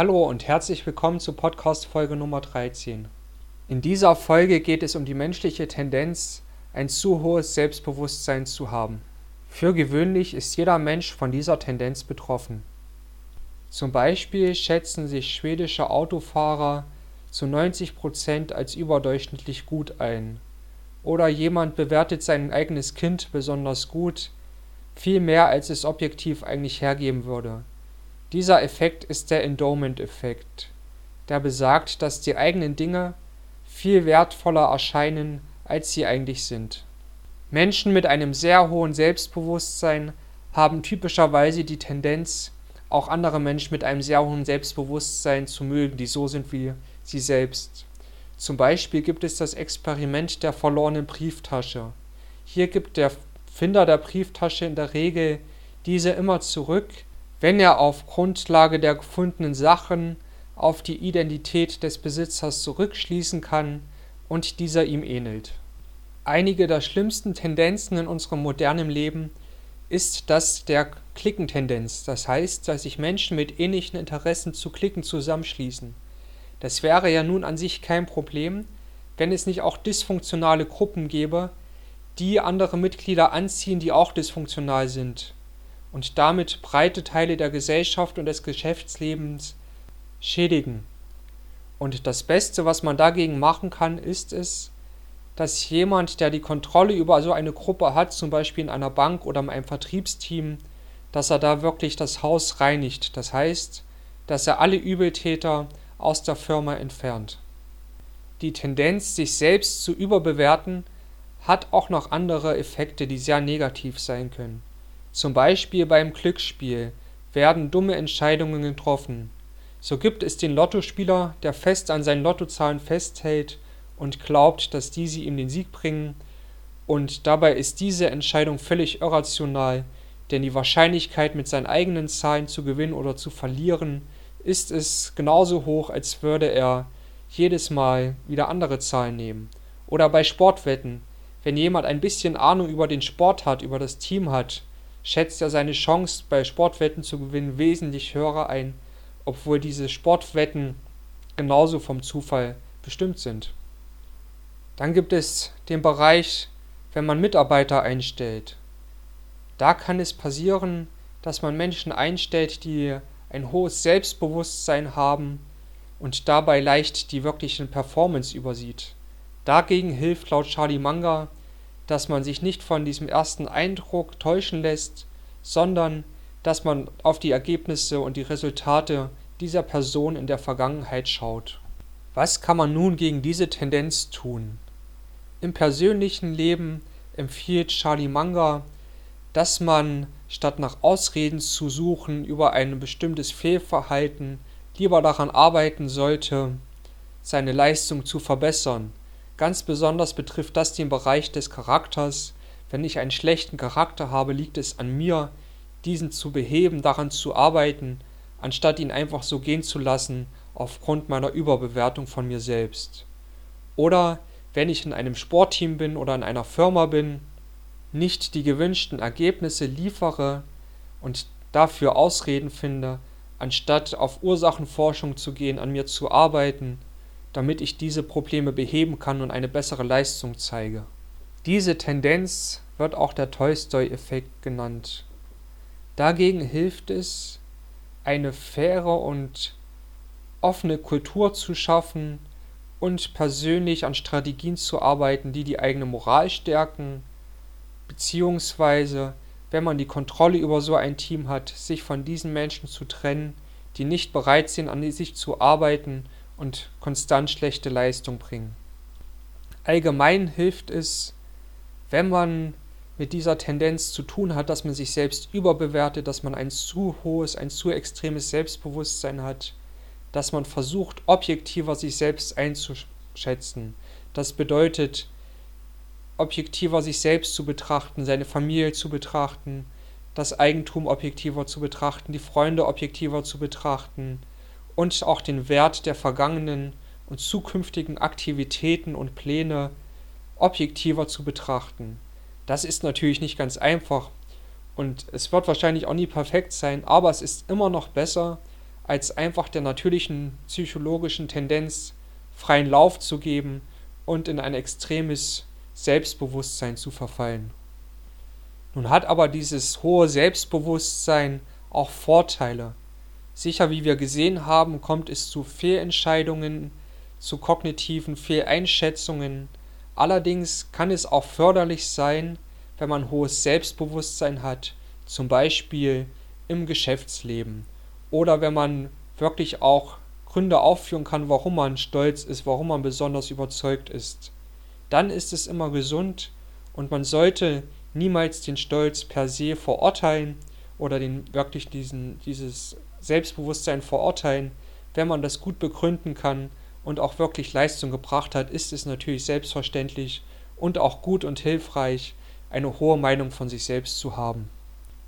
Hallo und herzlich willkommen zu Podcast Folge Nummer 13. In dieser Folge geht es um die menschliche Tendenz, ein zu hohes Selbstbewusstsein zu haben. Für gewöhnlich ist jeder Mensch von dieser Tendenz betroffen. Zum Beispiel schätzen sich schwedische Autofahrer zu 90 Prozent als überdurchschnittlich gut ein. Oder jemand bewertet sein eigenes Kind besonders gut, viel mehr als es objektiv eigentlich hergeben würde. Dieser Effekt ist der Endowment-Effekt, der besagt, dass die eigenen Dinge viel wertvoller erscheinen, als sie eigentlich sind. Menschen mit einem sehr hohen Selbstbewusstsein haben typischerweise die Tendenz, auch andere Menschen mit einem sehr hohen Selbstbewusstsein zu mögen, die so sind wie sie selbst. Zum Beispiel gibt es das Experiment der verlorenen Brieftasche. Hier gibt der Finder der Brieftasche in der Regel diese immer zurück, wenn er auf Grundlage der gefundenen Sachen auf die Identität des Besitzers zurückschließen kann und dieser ihm ähnelt. Einige der schlimmsten Tendenzen in unserem modernen Leben ist das der Klickentendenz, das heißt, dass sich Menschen mit ähnlichen Interessen zu Klicken zusammenschließen. Das wäre ja nun an sich kein Problem, wenn es nicht auch dysfunktionale Gruppen gäbe, die andere Mitglieder anziehen, die auch dysfunktional sind und damit breite Teile der Gesellschaft und des Geschäftslebens schädigen. Und das Beste, was man dagegen machen kann, ist es, dass jemand, der die Kontrolle über so eine Gruppe hat, zum Beispiel in einer Bank oder in einem Vertriebsteam, dass er da wirklich das Haus reinigt. Das heißt, dass er alle Übeltäter aus der Firma entfernt. Die Tendenz, sich selbst zu überbewerten, hat auch noch andere Effekte, die sehr negativ sein können. Zum Beispiel beim Glücksspiel werden dumme Entscheidungen getroffen. So gibt es den Lottospieler, der fest an seinen Lottozahlen festhält und glaubt, dass diese ihm den Sieg bringen, und dabei ist diese Entscheidung völlig irrational, denn die Wahrscheinlichkeit, mit seinen eigenen Zahlen zu gewinnen oder zu verlieren, ist es genauso hoch, als würde er jedes Mal wieder andere Zahlen nehmen. Oder bei Sportwetten, wenn jemand ein bisschen Ahnung über den Sport hat, über das Team hat, schätzt er seine Chance bei Sportwetten zu gewinnen wesentlich höher ein, obwohl diese Sportwetten genauso vom Zufall bestimmt sind. Dann gibt es den Bereich, wenn man Mitarbeiter einstellt. Da kann es passieren, dass man Menschen einstellt, die ein hohes Selbstbewusstsein haben und dabei leicht die wirklichen Performance übersieht. Dagegen hilft laut Charlie Munger dass man sich nicht von diesem ersten Eindruck täuschen lässt, sondern dass man auf die Ergebnisse und die Resultate dieser Person in der Vergangenheit schaut. Was kann man nun gegen diese Tendenz tun? Im persönlichen Leben empfiehlt Charlie Munger, dass man statt nach Ausreden zu suchen über ein bestimmtes Fehlverhalten lieber daran arbeiten sollte, seine Leistung zu verbessern Ganz besonders betrifft das den Bereich des Charakters. Wenn ich einen schlechten Charakter habe, liegt es an mir, diesen zu beheben, daran zu arbeiten, anstatt ihn einfach so gehen zu lassen aufgrund meiner Überbewertung von mir selbst. Oder wenn ich in einem Sportteam bin oder in einer Firma bin, nicht die gewünschten Ergebnisse liefere und dafür Ausreden finde, anstatt auf Ursachenforschung zu gehen, an mir zu arbeiten damit ich diese Probleme beheben kann und eine bessere Leistung zeige. Diese Tendenz wird auch der Tolstoi-Effekt genannt. Dagegen hilft es, eine faire und offene Kultur zu schaffen und persönlich an Strategien zu arbeiten, die die eigene Moral stärken, beziehungsweise, wenn man die Kontrolle über so ein Team hat, sich von diesen Menschen zu trennen, die nicht bereit sind, an sich zu arbeiten und konstant schlechte Leistung bringen. Allgemein hilft es, wenn man mit dieser Tendenz zu tun hat, dass man sich selbst überbewertet, dass man ein zu hohes, ein zu extremes Selbstbewusstsein hat, dass man versucht, objektiver sich selbst einzuschätzen. Das bedeutet, objektiver sich selbst zu betrachten, seine Familie zu betrachten, das Eigentum objektiver zu betrachten, die Freunde objektiver zu betrachten, und auch den Wert der vergangenen und zukünftigen Aktivitäten und Pläne objektiver zu betrachten. Das ist natürlich nicht ganz einfach und es wird wahrscheinlich auch nie perfekt sein, aber es ist immer noch besser, als einfach der natürlichen psychologischen Tendenz freien Lauf zu geben und in ein extremes Selbstbewusstsein zu verfallen. Nun hat aber dieses hohe Selbstbewusstsein auch Vorteile. Sicher, wie wir gesehen haben, kommt es zu Fehlentscheidungen, zu kognitiven Fehleinschätzungen. Allerdings kann es auch förderlich sein, wenn man hohes Selbstbewusstsein hat, zum Beispiel im Geschäftsleben oder wenn man wirklich auch Gründe aufführen kann, warum man stolz ist, warum man besonders überzeugt ist. Dann ist es immer gesund und man sollte niemals den Stolz per se verurteilen oder den wirklich diesen, dieses Selbstbewusstsein verurteilen. Wenn man das gut begründen kann und auch wirklich Leistung gebracht hat, ist es natürlich selbstverständlich und auch gut und hilfreich, eine hohe Meinung von sich selbst zu haben.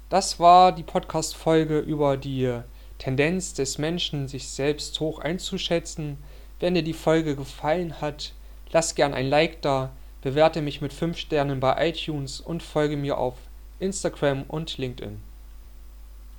Das war die Podcast-Folge über die Tendenz des Menschen, sich selbst hoch einzuschätzen. Wenn dir die Folge gefallen hat, lass gern ein Like da, bewerte mich mit 5 Sternen bei iTunes und folge mir auf Instagram und LinkedIn.